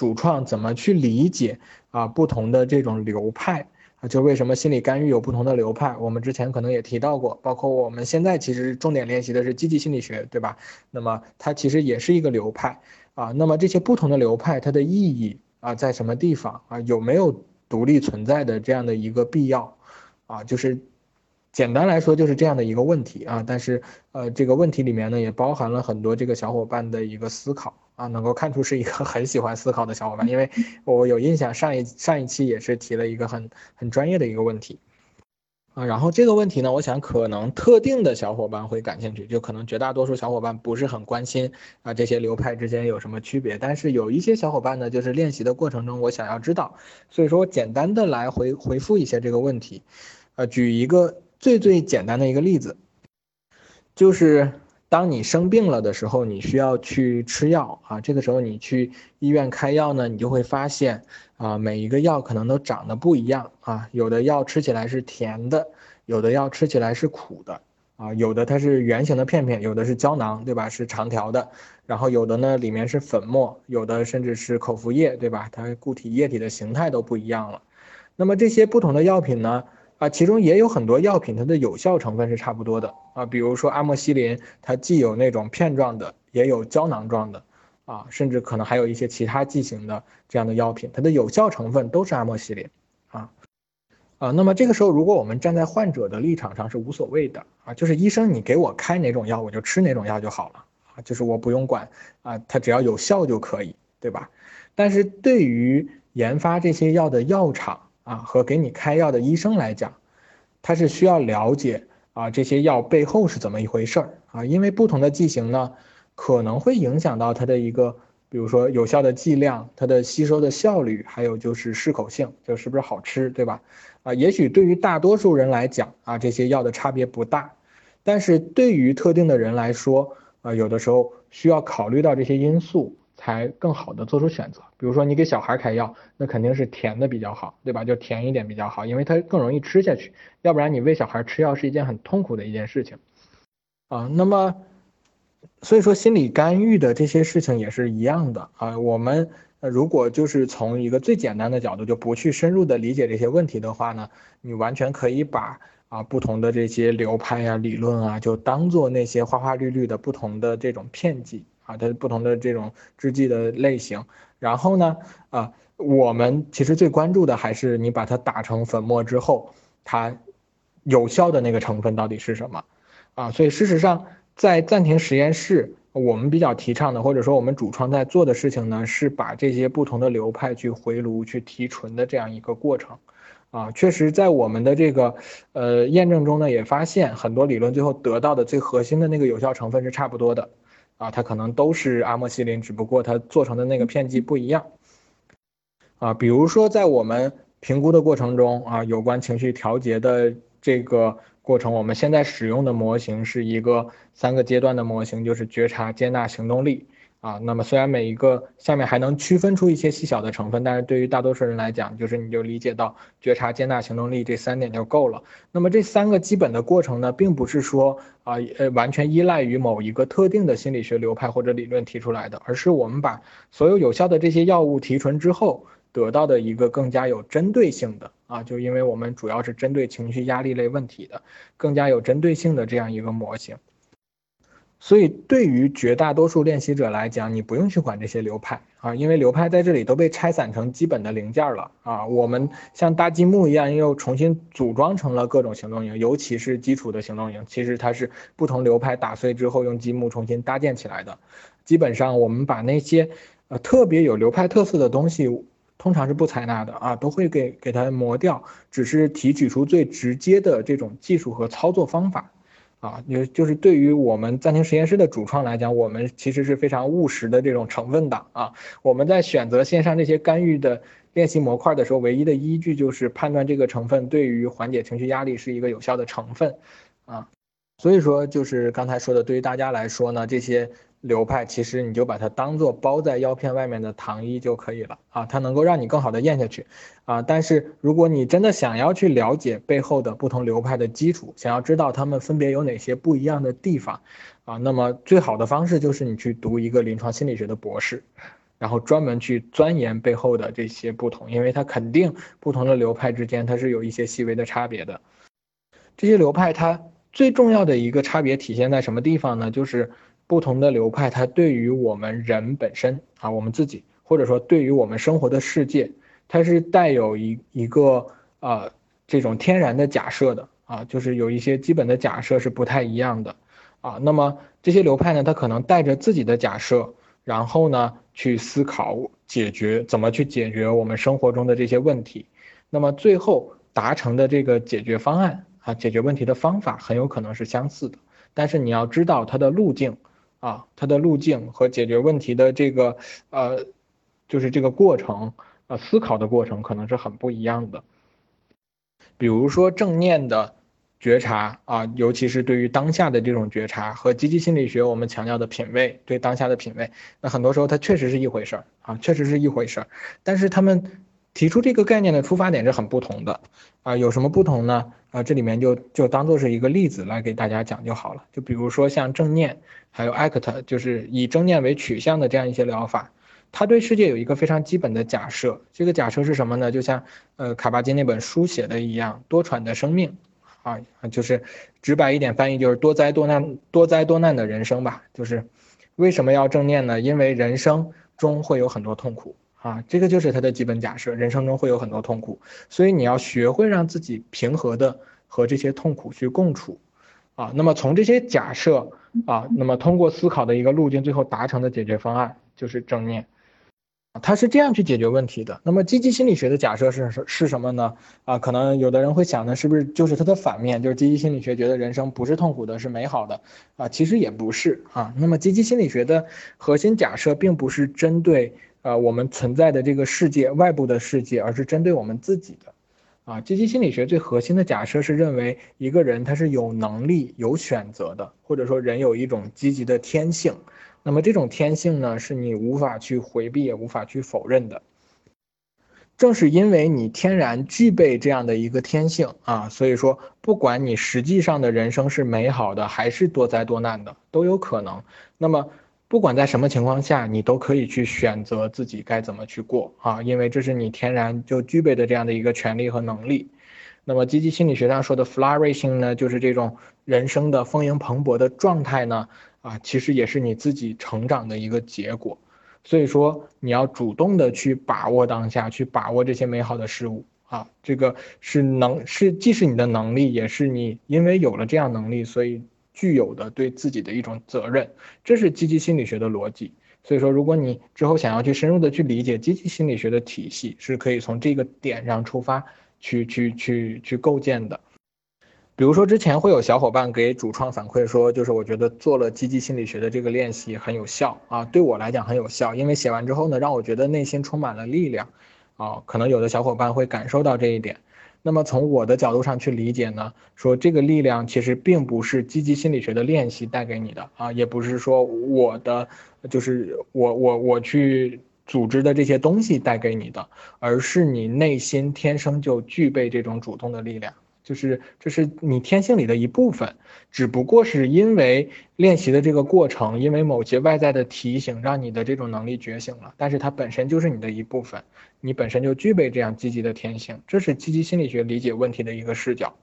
主创怎么去理解啊不同的这种流派啊，就为什么心理干预有不同的流派？我们之前可能也提到过，包括我们现在其实重点练习的是积极心理学，对吧？那么它其实也是一个流派啊。那么这些不同的流派它的意义啊在什么地方啊？有没有独立存在的这样的一个必要啊？就是简单来说就是这样的一个问题啊。但是呃这个问题里面呢也包含了很多这个小伙伴的一个思考。啊，能够看出是一个 很喜欢思考的小伙伴，因为我有印象，上一上一期也是提了一个很很专业的一个问题，啊，然后这个问题呢，我想可能特定的小伙伴会感兴趣，就可能绝大多数小伙伴不是很关心啊这些流派之间有什么区别，但是有一些小伙伴呢，就是练习的过程中我想要知道，所以说我简单的来回回复一些这个问题，呃，举一个最最简单的一个例子，就是。当你生病了的时候，你需要去吃药啊。这个时候你去医院开药呢，你就会发现啊，每一个药可能都长得不一样啊。有的药吃起来是甜的，有的药吃起来是苦的啊。有的它是圆形的片片，有的是胶囊，对吧？是长条的。然后有的呢里面是粉末，有的甚至是口服液，对吧？它固体液体的形态都不一样了。那么这些不同的药品呢？啊，其中也有很多药品，它的有效成分是差不多的啊。比如说阿莫西林，它既有那种片状的，也有胶囊状的，啊，甚至可能还有一些其他剂型的这样的药品，它的有效成分都是阿莫西林，啊，啊，那么这个时候，如果我们站在患者的立场上是无所谓的啊，就是医生你给我开哪种药，我就吃哪种药就好了啊，就是我不用管啊，它只要有效就可以，对吧？但是对于研发这些药的药厂，啊，和给你开药的医生来讲，他是需要了解啊这些药背后是怎么一回事儿啊，因为不同的剂型呢，可能会影响到它的一个，比如说有效的剂量、它的吸收的效率，还有就是适口性，就是不是好吃，对吧？啊，也许对于大多数人来讲啊，这些药的差别不大，但是对于特定的人来说，啊，有的时候需要考虑到这些因素。才更好的做出选择。比如说，你给小孩开药，那肯定是甜的比较好，对吧？就甜一点比较好，因为它更容易吃下去。要不然你喂小孩吃药是一件很痛苦的一件事情啊。那么，所以说心理干预的这些事情也是一样的啊。我们如果就是从一个最简单的角度，就不去深入的理解这些问题的话呢，你完全可以把啊不同的这些流派啊、理论啊，就当做那些花花绿绿的不同的这种片剂。啊，它不同的这种制剂的类型，然后呢，啊，我们其实最关注的还是你把它打成粉末之后，它有效的那个成分到底是什么？啊，所以事实上，在暂停实验室，我们比较提倡的，或者说我们主创在做的事情呢，是把这些不同的流派去回炉去提纯的这样一个过程。啊，确实在我们的这个呃验证中呢，也发现很多理论最后得到的最核心的那个有效成分是差不多的。啊，它可能都是阿莫西林，只不过它做成的那个片剂不一样。啊，比如说在我们评估的过程中，啊，有关情绪调节的这个过程，我们现在使用的模型是一个三个阶段的模型，就是觉察、接纳、行动力。啊，那么虽然每一个下面还能区分出一些细小的成分，但是对于大多数人来讲，就是你就理解到觉察、接纳、行动力这三点就够了。那么这三个基本的过程呢，并不是说啊呃完全依赖于某一个特定的心理学流派或者理论提出来的，而是我们把所有有效的这些药物提纯之后得到的一个更加有针对性的啊，就因为我们主要是针对情绪压力类问题的，更加有针对性的这样一个模型。所以，对于绝大多数练习者来讲，你不用去管这些流派啊，因为流派在这里都被拆散成基本的零件了啊。我们像搭积木一样，又重新组装成了各种行动营，尤其是基础的行动营，其实它是不同流派打碎之后用积木重新搭建起来的。基本上，我们把那些呃特别有流派特色的东西，通常是不采纳的啊，都会给给它磨掉，只是提取出最直接的这种技术和操作方法。啊，也就是对于我们暂停实验室的主创来讲，我们其实是非常务实的这种成分党啊。我们在选择线上这些干预的练习模块的时候，唯一的依据就是判断这个成分对于缓解情绪压力是一个有效的成分啊。所以说，就是刚才说的，对于大家来说呢，这些。流派其实你就把它当做包在药片外面的糖衣就可以了啊，它能够让你更好的咽下去啊。但是如果你真的想要去了解背后的不同流派的基础，想要知道它们分别有哪些不一样的地方啊，那么最好的方式就是你去读一个临床心理学的博士然后专门去钻研背后的这些不同，因为它肯定不同的流派之间它是有一些细微的差别的。这些流派它最重要的一个差别体现在什么地方呢？就是不同的流派它对于我们人本身啊，我们自己或者说对于我们生活的世界，它是带有一一个呃这种天然的假设的啊，就是有一些基本的假设是不太一样的啊。那么这些流派呢，它可能带着自己的假设，然后呢去思考解决怎么去解决我们生活中的这些问题，那么最后达成的这个解决方案啊，解决问题的方法很有可能是相似的，但是你要知道它的路径啊，它的路径和解决问题的这个呃，就是这个过程呃，思考的过程可能是很不一样的。比如说正念的觉察啊，尤其是对于当下的这种觉察和积极心理学我们强调的品味，对当下的品味，那很多时候它确实是一回事儿啊，确实是一回事儿。但是他们提出这个概念的出发点是很不同的啊，有什么不同呢？啊，这里面就就当做是一个例子来给大家讲就好了。就比如说像正念，还有 ACT，就是以正念为取向的这样一些疗法。它对世界有一个非常基本的假设，这个假设是什么呢？就像呃卡巴金那本书写的一样，多舛的生命，啊，就是直白一点翻译就是多灾多难、多灾多难的人生吧。就是为什么要正念呢？因为人生中会有很多痛苦啊，这个就是他的基本假设，人生中会有很多痛苦，所以你要学会让自己平和的和这些痛苦去共处，啊，那么从这些假设啊，那么通过思考的一个路径，最后达成的解决方案就是正念。他是这样去解决问题的。那么积极心理学的假设是是是什么呢？啊，可能有的人会想呢，是不是就是它的反面？就是积极心理学觉得人生不是痛苦的，是美好的啊？其实也不是啊。那么积极心理学的核心假设并不是针对呃我们存在的这个世界外部的世界，而是针对我们自己的。啊，积极心理学最核心的假设是认为一个人他是有能力有选择的，或者说人有一种积极的天性。那么这种天性呢，是你无法去回避也无法去否认的。正是因为你天然具备这样的一个天性啊，所以说不管你实际上的人生是美好的还是多灾多难的，都有可能。那么不管在什么情况下，你都可以去选择自己该怎么去过啊，因为这是你天然就具备的这样的一个权利和能力。那么积极心理学上说的 flourishing 呢，就是这种人生的丰盈蓬勃的状态呢。啊，其实也是你自己成长的一个结果，所以说你要主动的去把握当下，去把握这些美好的事物啊，这个是能是既是你的能力，也是你因为有了这样能力，所以具有的对自己的一种责任，这是积极心理学的逻辑。所以说，如果你之后想要去深入的去理解积极心理学的体系，是可以从这个点上出发去去去去构建的。比如说，之前会有小伙伴给主创反馈说，就是我觉得做了积极心理学的这个练习很有效啊，对我来讲很有效，因为写完之后呢，让我觉得内心充满了力量啊。可能有的小伙伴会感受到这一点。那么从我的角度上去理解呢，说这个力量其实并不是积极心理学的练习带给你的啊，也不是说我的就是我我我去组织的这些东西带给你的，而是你内心天生就具备这种主动的力量。就是这是你天性里的一部分，只不过是因为练习的这个过程，因为某些外在的提醒，让你的这种能力觉醒了。但是它本身就是你的一部分，你本身就具备这样积极的天性。这是积极心理学理解问题的一个视角。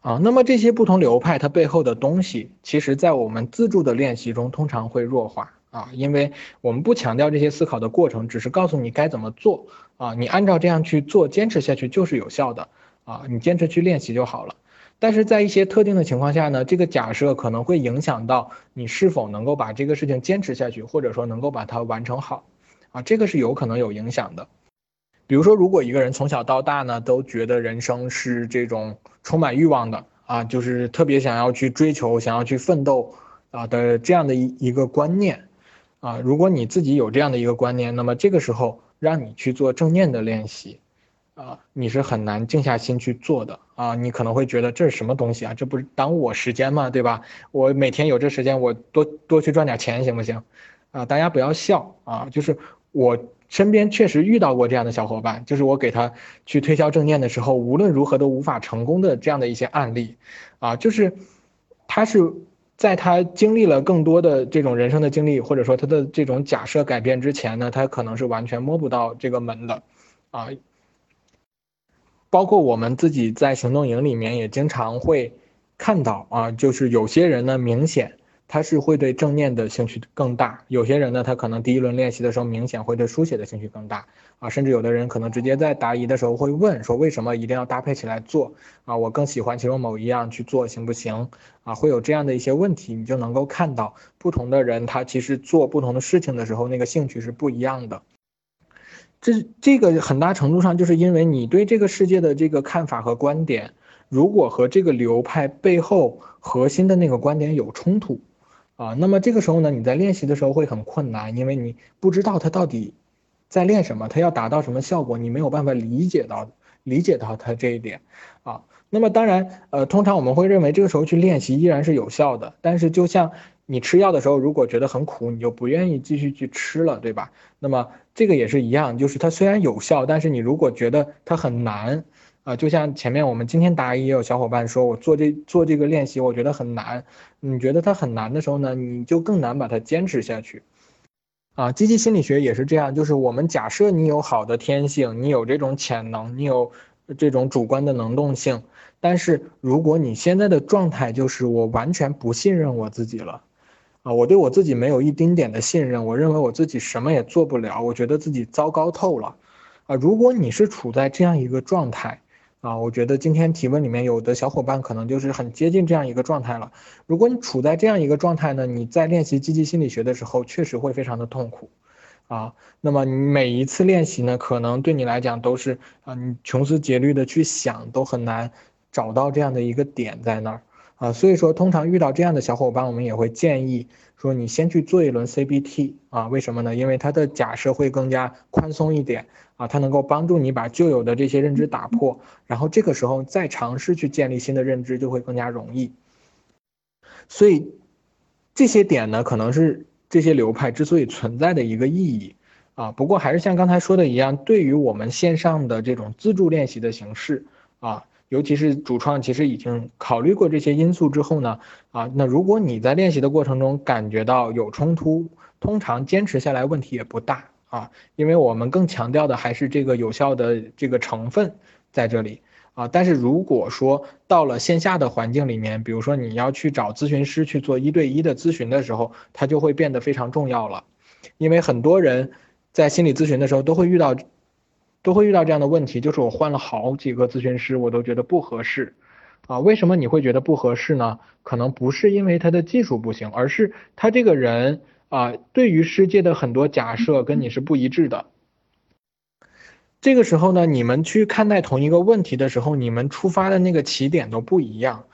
啊，那么这些不同流派它背后的东西，其实在我们自助的练习中通常会弱化啊，因为我们不强调这些思考的过程，只是告诉你该怎么做啊，你按照这样去做，坚持下去就是有效的。啊，你坚持去练习就好了。但是在一些特定的情况下呢，这个假设可能会影响到你是否能够把这个事情坚持下去，或者说能够把它完成好。啊，这个是有可能有影响的。比如说，如果一个人从小到大呢，都觉得人生是这种充满欲望的啊，就是特别想要去追求、想要去奋斗啊的这样的一一个观念啊，如果你自己有这样的一个观念，那么这个时候让你去做正念的练习。啊，你是很难静下心去做的啊！你可能会觉得这是什么东西啊？这不是耽误我时间吗？对吧？我每天有这时间，我多多去赚点钱行不行？啊，大家不要笑啊！就是我身边确实遇到过这样的小伙伴，就是我给他去推销正念的时候，无论如何都无法成功的这样的一些案例，啊，就是他是在他经历了更多的这种人生的经历，或者说他的这种假设改变之前呢，他可能是完全摸不到这个门的，啊，包括我们自己在行动营里面也经常会看到啊，就是有些人呢明显。他是会对正念的兴趣更大，有些人呢，他可能第一轮练习的时候明显会对书写的兴趣更大啊，甚至有的人可能直接在答疑的时候会问说为什么一定要搭配起来做啊？我更喜欢其中某一样去做行不行啊？会有这样的一些问题，你就能够看到不同的人他其实做不同的事情的时候那个兴趣是不一样的。这这个很大程度上就是因为你对这个世界的这个看法和观点，如果和这个流派背后核心的那个观点有冲突。啊，那么这个时候呢，你在练习的时候会很困难，因为你不知道他到底在练什么，他要达到什么效果，你没有办法理解到理解到他这一点啊。那么当然，呃，通常我们会认为这个时候去练习依然是有效的，但是就像你吃药的时候，如果觉得很苦，你就不愿意继续去吃了，对吧？那么这个也是一样，就是它虽然有效，但是你如果觉得它很难。啊，就像前面我们今天答疑也有小伙伴说，我做这做这个练习，我觉得很难。你觉得它很难的时候呢，你就更难把它坚持下去。啊，积极心理学也是这样，就是我们假设你有好的天性，你有这种潜能，你有这种主观的能动性，但是如果你现在的状态就是我完全不信任我自己了，啊，我对我自己没有一丁点的信任，我认为我自己什么也做不了，我觉得自己糟糕透了。啊，如果你是处在这样一个状态，啊，我觉得今天提问里面有的小伙伴可能就是很接近这样一个状态了。如果你处在这样一个状态呢，你在练习积极心理学的时候，确实会非常的痛苦，啊，那么你每一次练习呢，可能对你来讲都是啊，你穷思竭虑的去想，都很难找到这样的一个点在那儿，啊，所以说通常遇到这样的小伙伴，我们也会建议说你先去做一轮 CBT，啊，为什么呢？因为它的假设会更加宽松一点。啊，它能够帮助你把旧有的这些认知打破，然后这个时候再尝试去建立新的认知就会更加容易。所以这些点呢，可能是这些流派之所以存在的一个意义啊。不过还是像刚才说的一样，对于我们线上的这种自助练习的形式啊，尤其是主创其实已经考虑过这些因素之后呢，啊，那如果你在练习的过程中感觉到有冲突，通常坚持下来问题也不大。啊，因为我们更强调的还是这个有效的这个成分在这里啊。但是如果说到了线下的环境里面，比如说你要去找咨询师去做一对一的咨询的时候，它就会变得非常重要了。因为很多人在心理咨询的时候都会遇到，都会遇到这样的问题，就是我换了好几个咨询师，我都觉得不合适啊。为什么你会觉得不合适呢？可能不是因为他的技术不行，而是他这个人。啊，对于世界的很多假设跟你是不一致的。这个时候呢，你们去看待同一个问题的时候，你们出发的那个起点都不一样。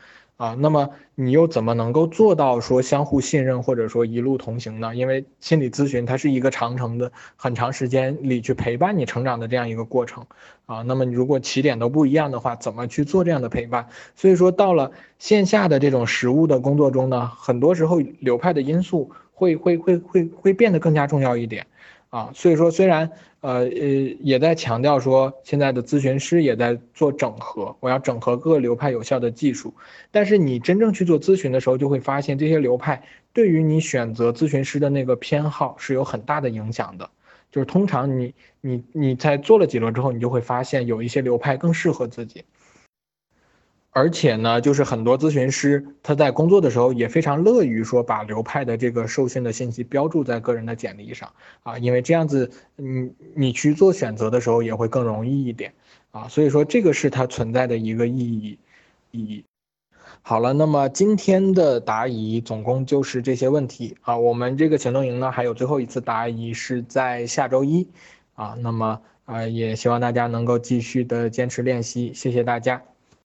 啊，那么你又怎么能够做到说相互信任或者说一路同行呢？因为心理咨询它是一个长程的、很长时间里去陪伴你成长的这样一个过程啊。那么你如果起点都不一样的话，怎么去做这样的陪伴？所以说到了线下的这种实物的工作中呢，很多时候流派的因素会会会会会变得更加重要一点。啊，所以说虽然呃呃也在强调说现在的咨询师也在做整合，我要整合各个流派有效的技术，但是你真正去做咨询的时候，就会发现这些流派对于你选择咨询师的那个偏好是有很大的影响的。就是通常你你你在做了几轮之后，你就会发现有一些流派更适合自己。而且呢，就是很多咨询师他在工作的时候也非常乐于说把流派的这个受训的信息标注在个人的简历上啊，因为这样子，你你去做选择的时候也会更容易一点啊，所以说这个是它存在的一个意义意义。好了，那么今天的答疑总共就是这些问题啊，我们这个行动营呢还有最后一次答疑是在下周一啊，那么啊也希望大家能够继续的坚持练习，谢谢大家。